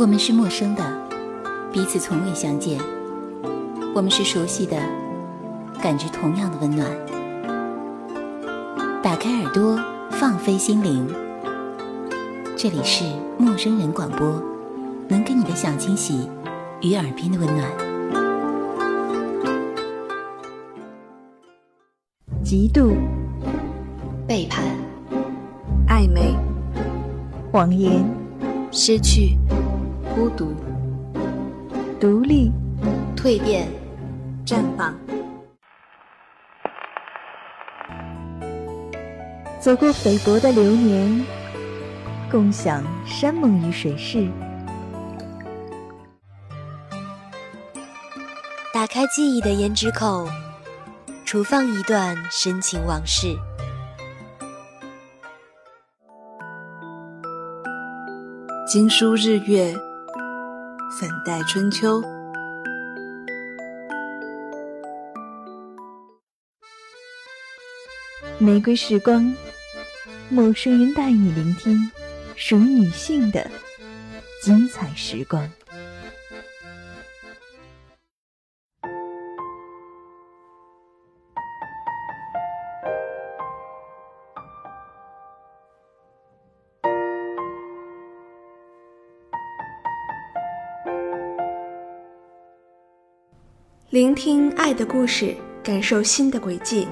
我们是陌生的，彼此从未相见；我们是熟悉的，感知同样的温暖。打开耳朵，放飞心灵。这里是陌生人广播，能给你的小惊喜与耳边的温暖。嫉妒、背叛、暧昧、谎言、失去。孤独、独立、蜕变、绽放。走过菲薄的流年，共享山盟与水誓。打开记忆的胭脂扣，储放一段深情往事。经书日月。粉黛春秋，玫瑰时光，陌生人带你聆听属于女性的精彩时光。聆听爱的故事，感受新的轨迹。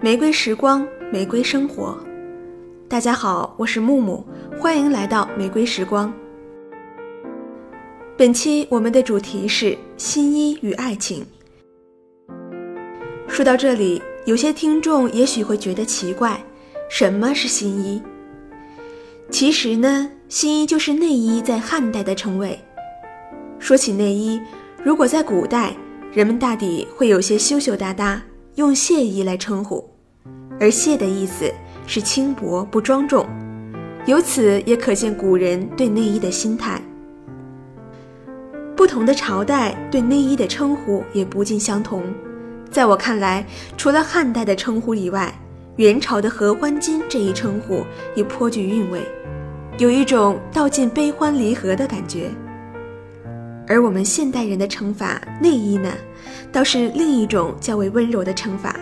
玫瑰时光，玫瑰生活。大家好，我是木木，欢迎来到玫瑰时光。本期我们的主题是新衣与爱情。说到这里，有些听众也许会觉得奇怪，什么是新衣？其实呢，新衣就是内衣在汉代的称谓。说起内衣，如果在古代，人们大抵会有些羞羞答答，用亵衣来称呼，而亵的意思是轻薄不庄重，由此也可见古人对内衣的心态。不同的朝代对内衣的称呼也不尽相同，在我看来，除了汉代的称呼以外，元朝的合欢巾这一称呼也颇具韵味，有一种道尽悲欢离合的感觉。而我们现代人的惩罚内衣呢，倒是另一种较为温柔的惩罚，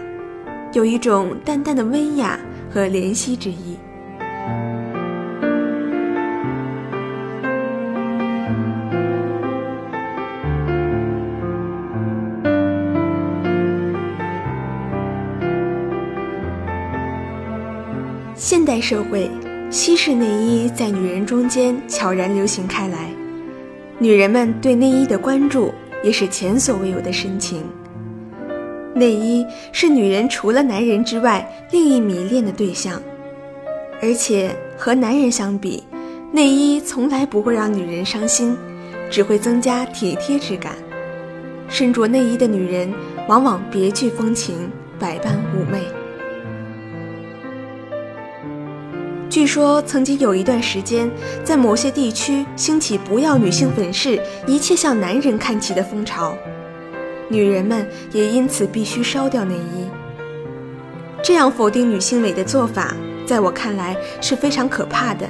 有一种淡淡的温雅和怜惜之意。现代社会，西式内衣在女人中间悄然流行开来。女人们对内衣的关注也是前所未有的深情。内衣是女人除了男人之外另一迷恋的对象，而且和男人相比，内衣从来不会让女人伤心，只会增加体贴之感。身着内衣的女人往往别具风情，百般妩媚。据说曾经有一段时间，在某些地区兴起不要女性粉饰，一切向男人看齐的风潮，女人们也因此必须烧掉内衣。这样否定女性美的做法，在我看来是非常可怕的。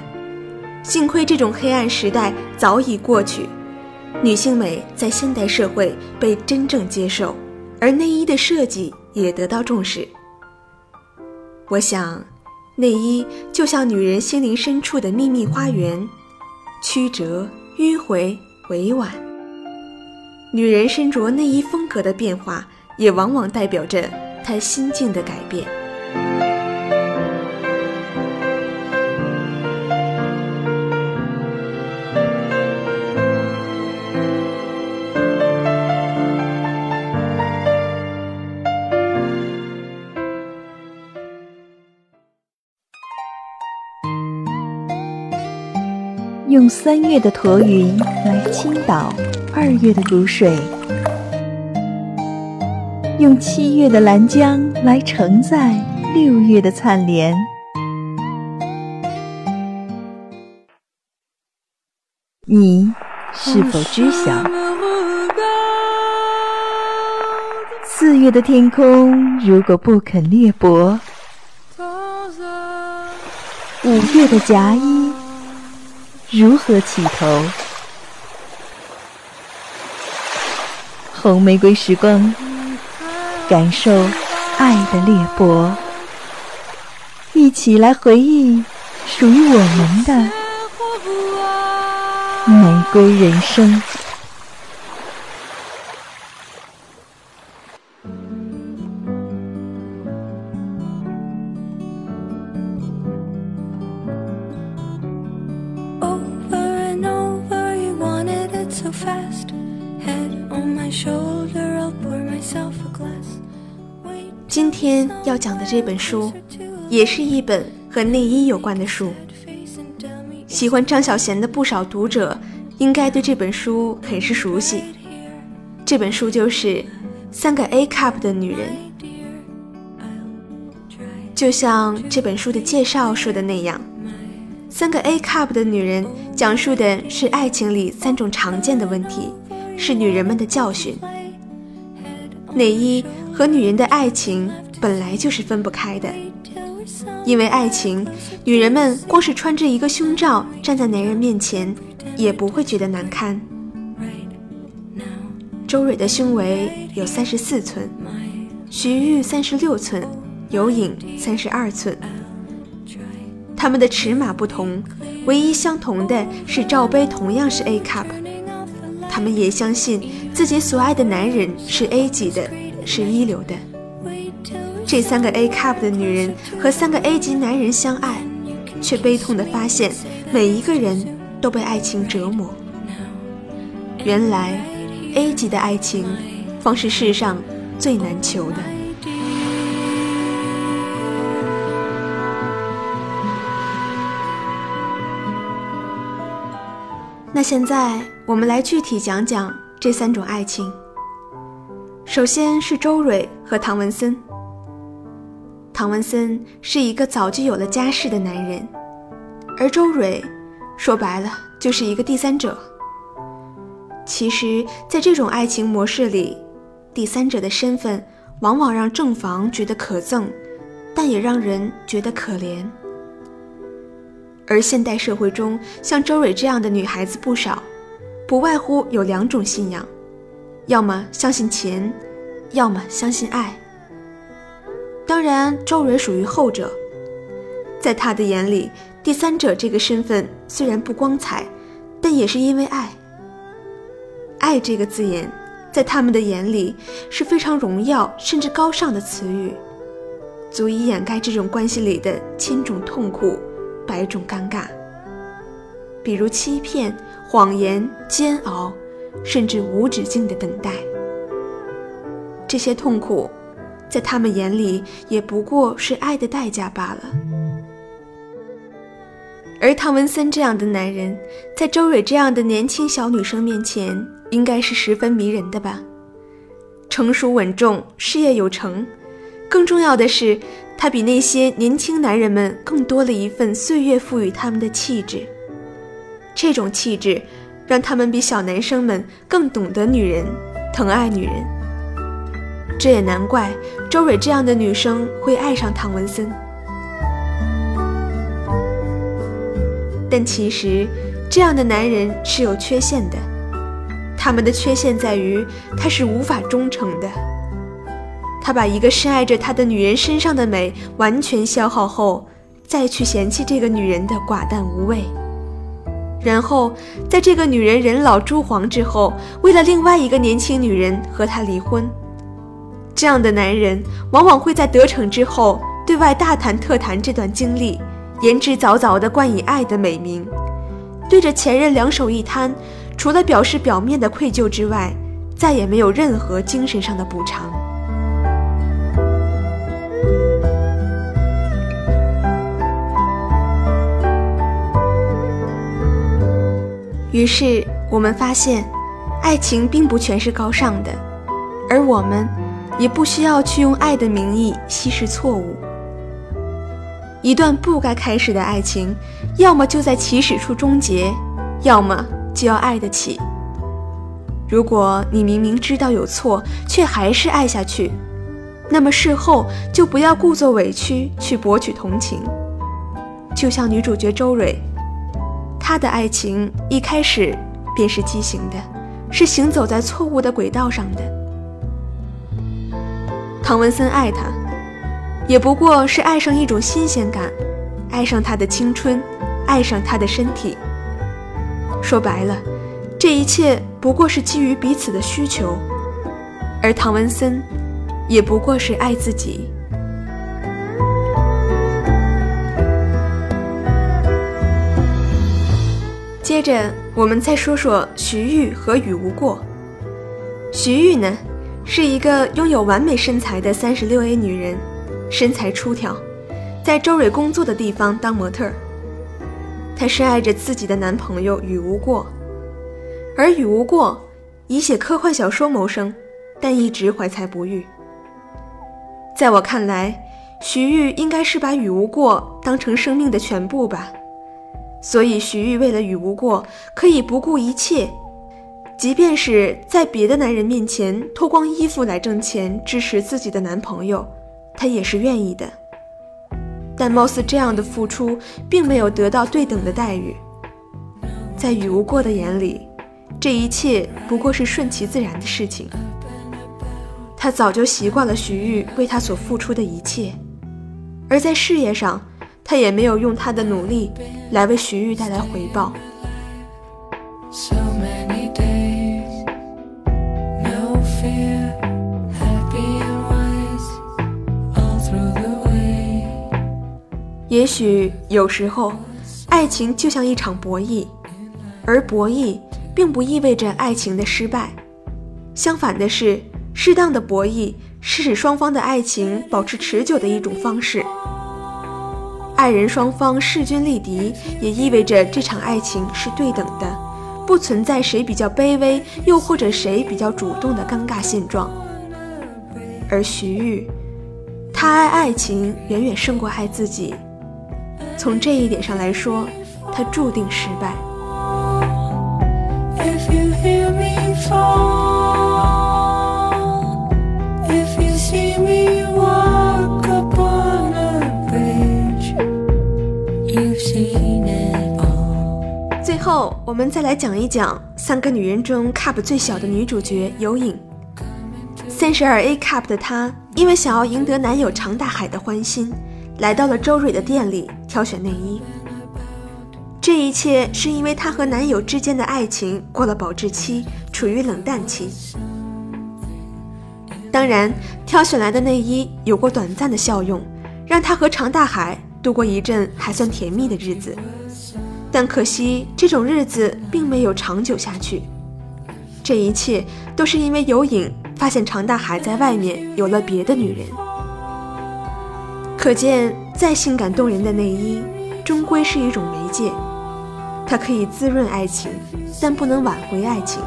幸亏这种黑暗时代早已过去，女性美在现代社会被真正接受，而内衣的设计也得到重视。我想。内衣就像女人心灵深处的秘密花园，曲折、迂回、委婉。女人身着内衣风格的变化，也往往代表着她心境的改变。三月的驼云来倾倒二月的谷水，用七月的兰江来承载六月的灿莲。你是否知晓？四月的天空如果不肯裂帛，五月的夹衣。如何起头？红玫瑰时光感受爱的裂帛一起来回忆属于我们的玫瑰人生。今天要讲的这本书，也是一本和内衣有关的书。喜欢张小娴的不少读者，应该对这本书很是熟悉。这本书就是《三个 A cup 的女人》。就像这本书的介绍说的那样，《三个 A cup 的女人》讲述的是爱情里三种常见的问题，是女人们的教训。内衣。和女人的爱情本来就是分不开的，因为爱情，女人们光是穿着一个胸罩站在男人面前，也不会觉得难堪。周蕊的胸围有三十四寸，徐玉三十六寸，有颖三十二寸。他们的尺码不同，唯一相同的是罩杯同样是 A cup。我们也相信自己所爱的男人是 A 级的。是一流的。这三个 A cup 的女人和三个 A 级男人相爱，却悲痛地发现每一个人都被爱情折磨。原来，A 级的爱情方是世上最难求的。那现在，我们来具体讲讲这三种爱情。首先是周蕊和唐文森。唐文森是一个早就有了家室的男人，而周蕊，说白了就是一个第三者。其实，在这种爱情模式里，第三者的身份往往让正房觉得可憎，但也让人觉得可怜。而现代社会中，像周蕊这样的女孩子不少，不外乎有两种信仰。要么相信钱，要么相信爱。当然，周蕊属于后者。在她的眼里，第三者这个身份虽然不光彩，但也是因为爱。爱这个字眼，在他们的眼里是非常荣耀甚至高尚的词语，足以掩盖这种关系里的千种痛苦、百种尴尬，比如欺骗、谎言、煎熬。甚至无止境的等待，这些痛苦，在他们眼里也不过是爱的代价罢了。而唐文森这样的男人，在周蕊这样的年轻小女生面前，应该是十分迷人的吧？成熟稳重，事业有成，更重要的是，他比那些年轻男人们更多了一份岁月赋予他们的气质。这种气质。让他们比小男生们更懂得女人，疼爱女人。这也难怪周蕊这样的女生会爱上唐文森。但其实，这样的男人是有缺陷的。他们的缺陷在于，他是无法忠诚的。他把一个深爱着他的女人身上的美完全消耗后，再去嫌弃这个女人的寡淡无味。然后，在这个女人人老珠黄之后，为了另外一个年轻女人和他离婚。这样的男人往往会在得逞之后，对外大谈特谈这段经历，言之凿凿地冠以爱的美名，对着前任两手一摊，除了表示表面的愧疚之外，再也没有任何精神上的补偿。于是我们发现，爱情并不全是高尚的，而我们也不需要去用爱的名义稀释错误。一段不该开始的爱情，要么就在起始处终结，要么就要爱得起。如果你明明知道有错，却还是爱下去，那么事后就不要故作委屈去博取同情。就像女主角周蕊。他的爱情一开始便是畸形的，是行走在错误的轨道上的。唐文森爱她，也不过是爱上一种新鲜感，爱上她的青春，爱上她的身体。说白了，这一切不过是基于彼此的需求，而唐文森，也不过是爱自己。接着，我们再说说徐玉和雨无过。徐玉呢，是一个拥有完美身材的三十六 A 女人，身材出挑，在周蕊工作的地方当模特。她深爱着自己的男朋友雨无过，而雨无过以写科幻小说谋生，但一直怀才不遇。在我看来，徐玉应该是把雨无过当成生命的全部吧。所以，徐玉为了雨无过，可以不顾一切，即便是在别的男人面前脱光衣服来挣钱支持自己的男朋友，她也是愿意的。但貌似这样的付出，并没有得到对等的待遇。在雨无过的眼里，这一切不过是顺其自然的事情。他早就习惯了徐玉为他所付出的一切，而在事业上。他也没有用他的努力来为徐玉带来回报。也许有时候，爱情就像一场博弈，而博弈并不意味着爱情的失败。相反的是，适当的博弈是使双方的爱情保持持久的一种方式。爱人双方势均力敌，也意味着这场爱情是对等的，不存在谁比较卑微，又或者谁比较主动的尴尬现状。而徐玉，他爱爱情远远胜过爱自己，从这一点上来说，他注定失败 if you hear me for。后，我们再来讲一讲三个女人中 cup 最小的女主角有影。三十二 A cup 的她，因为想要赢得男友常大海的欢心，来到了周蕊的店里挑选内衣。这一切是因为她和男友之间的爱情过了保质期，处于冷淡期。当然，挑选来的内衣有过短暂的效用，让她和常大海度过一阵还算甜蜜的日子。但可惜，这种日子并没有长久下去。这一切都是因为有影发现常大海在外面有了别的女人。可见，再性感动人的内衣，终归是一种媒介，它可以滋润爱情，但不能挽回爱情。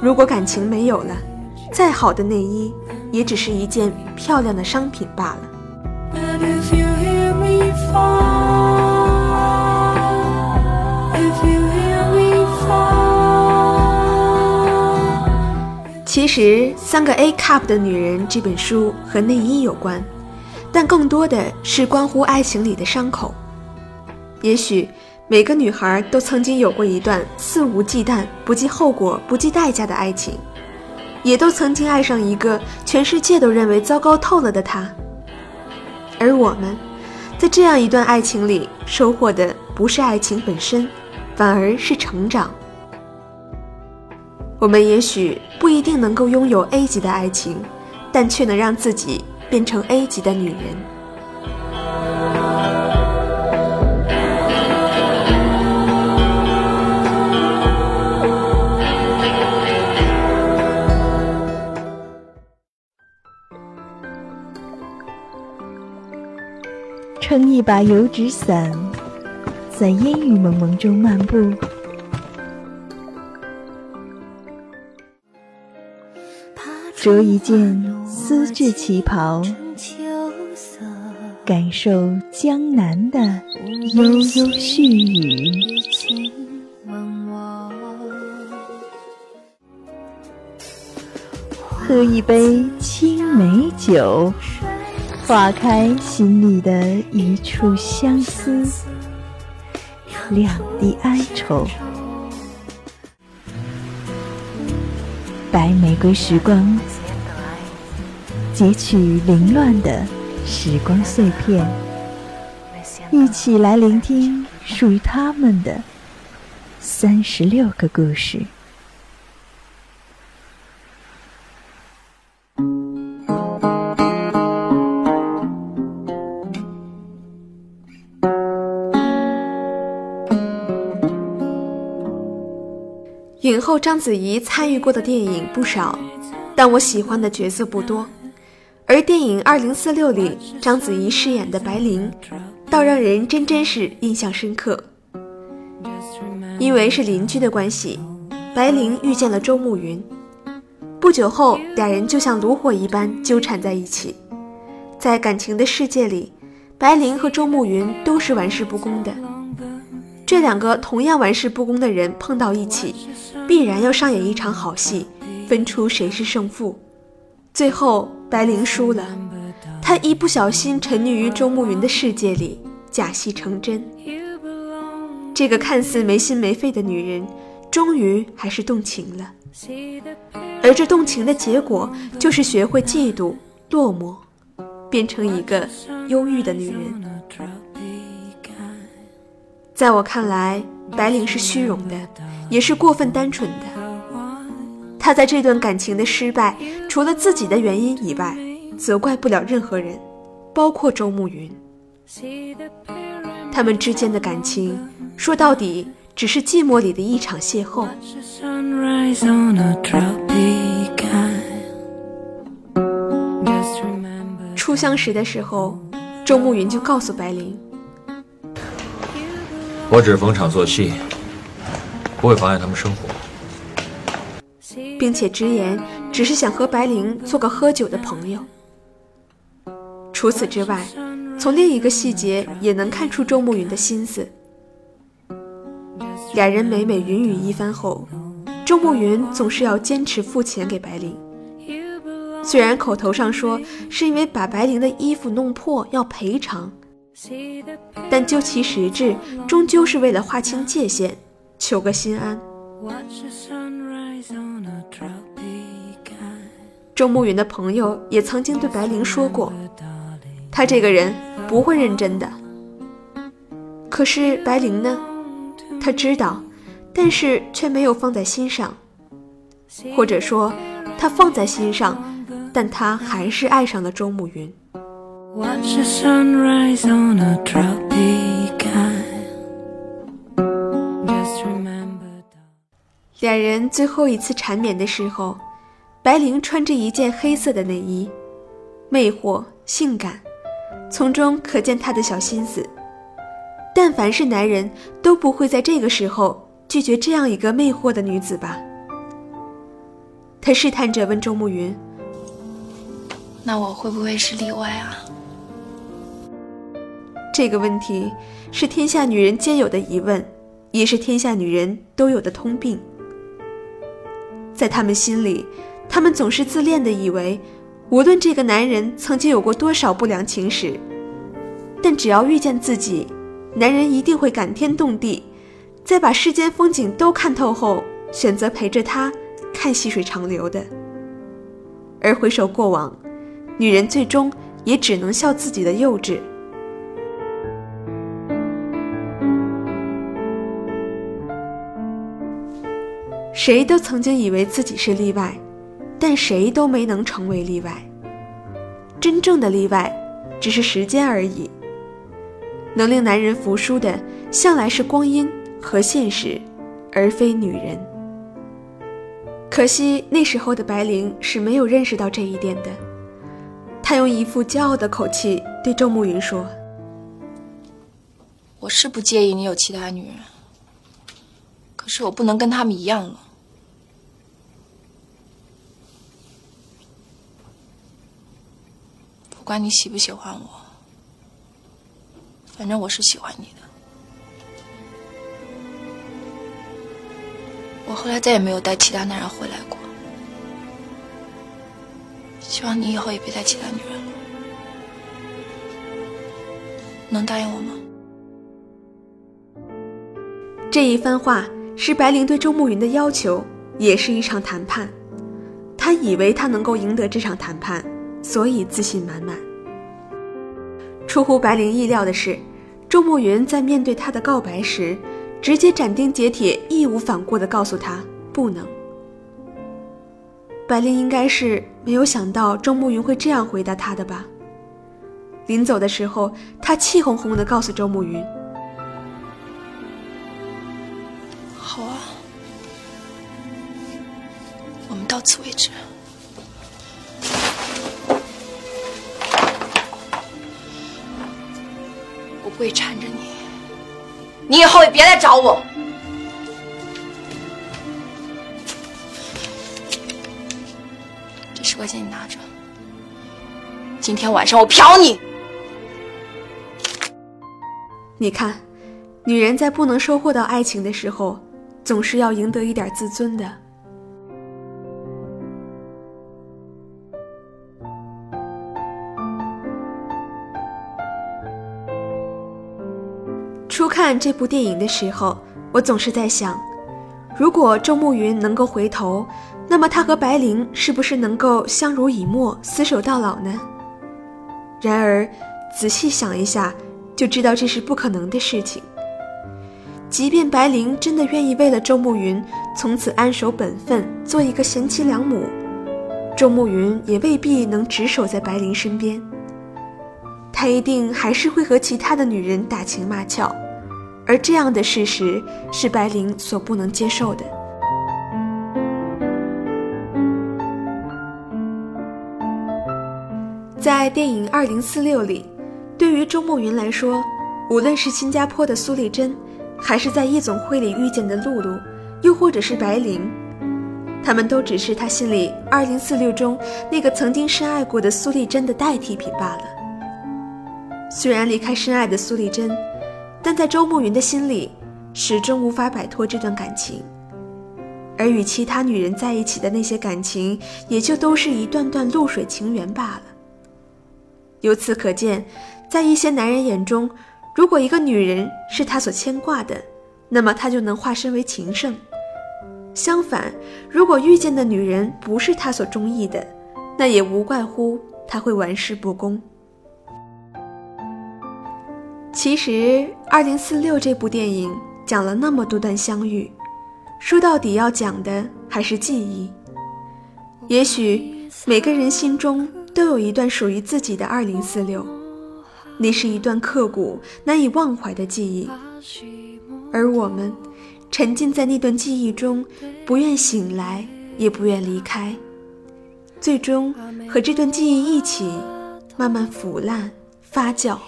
如果感情没有了，再好的内衣，也只是一件漂亮的商品罢了。其实，《三个 A cup 的女人》这本书和内衣有关，但更多的是关乎爱情里的伤口。也许每个女孩都曾经有过一段肆无忌惮、不计后果、不计代价的爱情，也都曾经爱上一个全世界都认为糟糕透了的他。而我们，在这样一段爱情里收获的不是爱情本身，反而是成长。我们也许不一定能够拥有 A 级的爱情，但却能让自己变成 A 级的女人。撑一把油纸伞，在烟雨蒙蒙中漫步。着一件丝质旗袍，感受江南的悠悠絮语。喝一杯青梅酒，化开心里的一处相思，两地哀愁。白玫瑰时光。截取凌乱的时光碎片，一起来聆听属于他们的三十六个故事。后章子怡参与过的电影不少，但我喜欢的角色不多。而电影《二零四六》里，章子怡饰演的白灵，倒让人真真是印象深刻。因为是邻居的关系，白灵遇见了周慕云，不久后，俩人就像炉火一般纠缠在一起。在感情的世界里，白灵和周慕云都是玩世不恭的。这两个同样玩世不恭的人碰到一起，必然要上演一场好戏，分出谁是胜负。最后，白灵输了，她一不小心沉溺于周慕云的世界里，假戏成真。这个看似没心没肺的女人，终于还是动情了。而这动情的结果，就是学会嫉妒、落寞，变成一个忧郁的女人。在我看来，白灵是虚荣的，也是过分单纯的。她在这段感情的失败，除了自己的原因以外，责怪不了任何人，包括周慕云。他们之间的感情，说到底，只是寂寞里的一场邂逅。初相识的时候，周慕云就告诉白灵。我只是逢场作戏，不会妨碍他们生活，并且直言只是想和白灵做个喝酒的朋友。除此之外，从另一个细节也能看出周慕云的心思。俩人每每云雨一番后，周慕云总是要坚持付钱给白灵，虽然口头上说是因为把白灵的衣服弄破要赔偿。但究其实质，终究是为了划清界限，求个心安。周慕云的朋友也曾经对白灵说过，他这个人不会认真的。可是白灵呢？他知道，但是却没有放在心上，或者说，他放在心上，但他还是爱上了周慕云。两人最后一次缠绵的时候，白灵穿着一件黑色的内衣，魅惑性感，从中可见她的小心思。但凡是男人，都不会在这个时候拒绝这样一个魅惑的女子吧？他试探着问周慕云：“那我会不会是例外啊？”这个问题是天下女人皆有的疑问，也是天下女人都有的通病。在她们心里，她们总是自恋的，以为无论这个男人曾经有过多少不良情史，但只要遇见自己，男人一定会感天动地，在把世间风景都看透后，选择陪着他看细水长流的。而回首过往，女人最终也只能笑自己的幼稚。谁都曾经以为自己是例外，但谁都没能成为例外。真正的例外，只是时间而已。能令男人服输的，向来是光阴和现实，而非女人。可惜那时候的白灵是没有认识到这一点的。她用一副骄傲的口气对周慕云说：“我是不介意你有其他女人，可是我不能跟他们一样了。”不不管你喜不喜欢我，反正我是喜欢你的。我后来再也没有带其他男人回来过，希望你以后也别带其他女人了。能答应我吗？这一番话是白灵对周慕云的要求，也是一场谈判。他以为他能够赢得这场谈判。所以自信满满。出乎白灵意料的是，周慕云在面对他的告白时，直接斩钉截铁、义无反顾地告诉他不能。白灵应该是没有想到周慕云会这样回答他的吧。临走的时候，他气哄哄地告诉周慕云：“好啊，我们到此为止。会缠着你，你以后也别来找我。这十块钱你拿着，今天晚上我嫖你。”你看，女人在不能收获到爱情的时候，总是要赢得一点自尊的。看这部电影的时候，我总是在想，如果周慕云能够回头，那么他和白灵是不是能够相濡以沫、厮守到老呢？然而，仔细想一下。就知道这是不可能的事情。即便白灵真的愿意为了周慕云从此安守本分，做一个贤妻良母，周慕云也未必能只守在白灵身边。他一定还是会和其他的女人打情骂俏，而这样的事实是白灵所不能接受的。在电影《二零四六》里。对于周慕云来说，无论是新加坡的苏丽珍，还是在夜总会里遇见的露露，又或者是白灵，他们都只是他心里二零四六中那个曾经深爱过的苏丽珍的代替品罢了。虽然离开深爱的苏丽珍，但在周慕云的心里，始终无法摆脱这段感情，而与其他女人在一起的那些感情，也就都是一段段露水情缘罢了。由此可见。在一些男人眼中，如果一个女人是他所牵挂的，那么他就能化身为情圣；相反，如果遇见的女人不是他所中意的，那也无怪乎他会玩世不恭。其实，《二零四六》这部电影讲了那么多段相遇，说到底要讲的还是记忆。也许每个人心中都有一段属于自己的二零四六。那是一段刻骨、难以忘怀的记忆，而我们沉浸在那段记忆中，不愿醒来，也不愿离开，最终和这段记忆一起慢慢腐烂、发酵。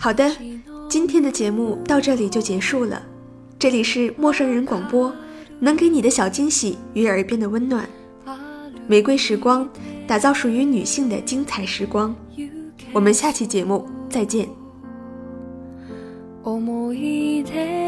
好的，今天的节目到这里就结束了。这里是陌生人广播，能给你的小惊喜与耳边的温暖。玫瑰时光，打造属于女性的精彩时光。我们下期节目再见。思い出